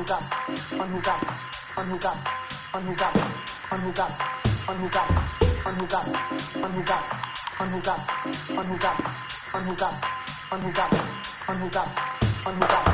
Enjugar, enjugar, enjugar, enjugar, enjugar, enjugar, enjugar, enjugar, enjugar, enjugar, enjugar, enjugar, enjugar, enjugar.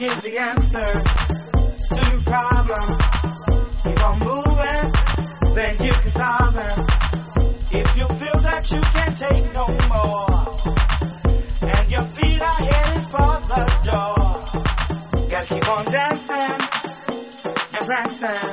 give the answer to your problem. Keep on moving, then you can solve it. If you feel that you can't take no more, and your feet are headed for the door, gotta keep on dancing and prancing.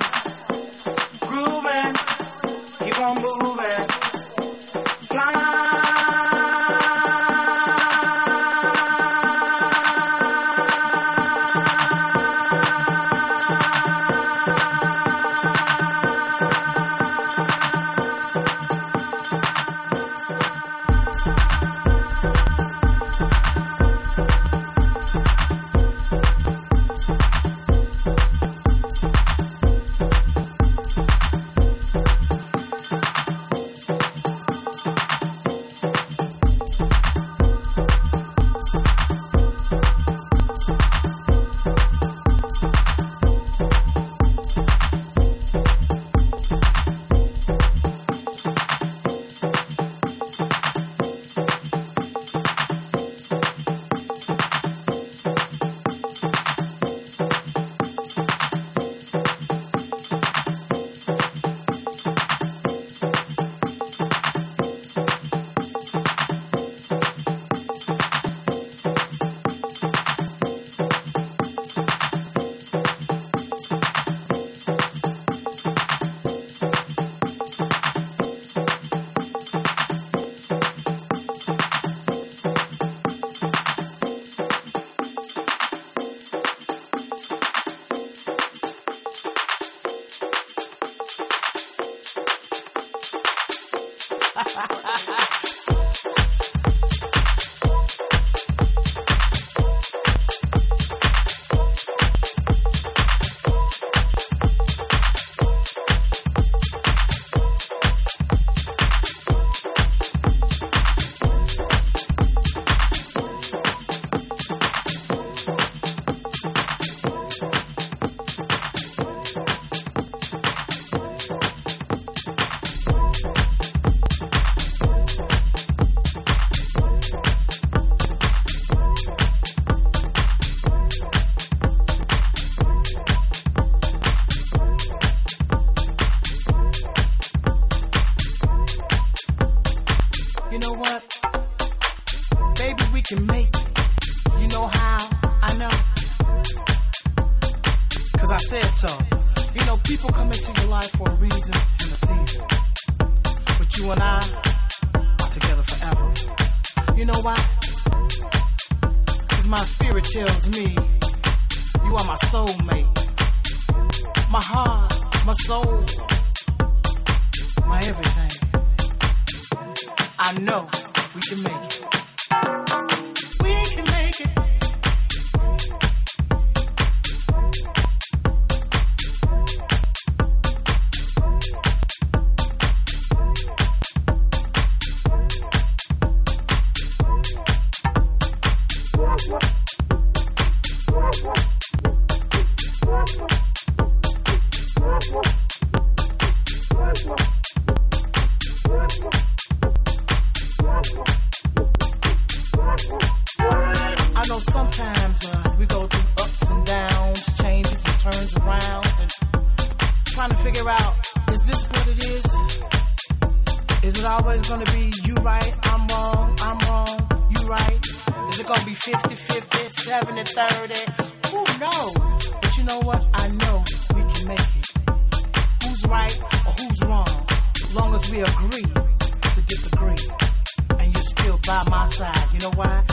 Said so. You know, people come into your life for a reason and a season. But you and I are together forever. You know why? Cause my spirit tells me you are my soulmate. My heart, my soul, my everything. I know we can make it. Know sometimes uh, we go through ups and downs, changes and turns around, and trying to figure out is this what it is? Is it always going to be you right, I'm wrong, I'm wrong, you right? Is it going to be 50 50, 70 30? Who knows? But you know what? I know we can make it. Who's right or who's wrong? As long as we agree to disagree and you're still by my side. You know why?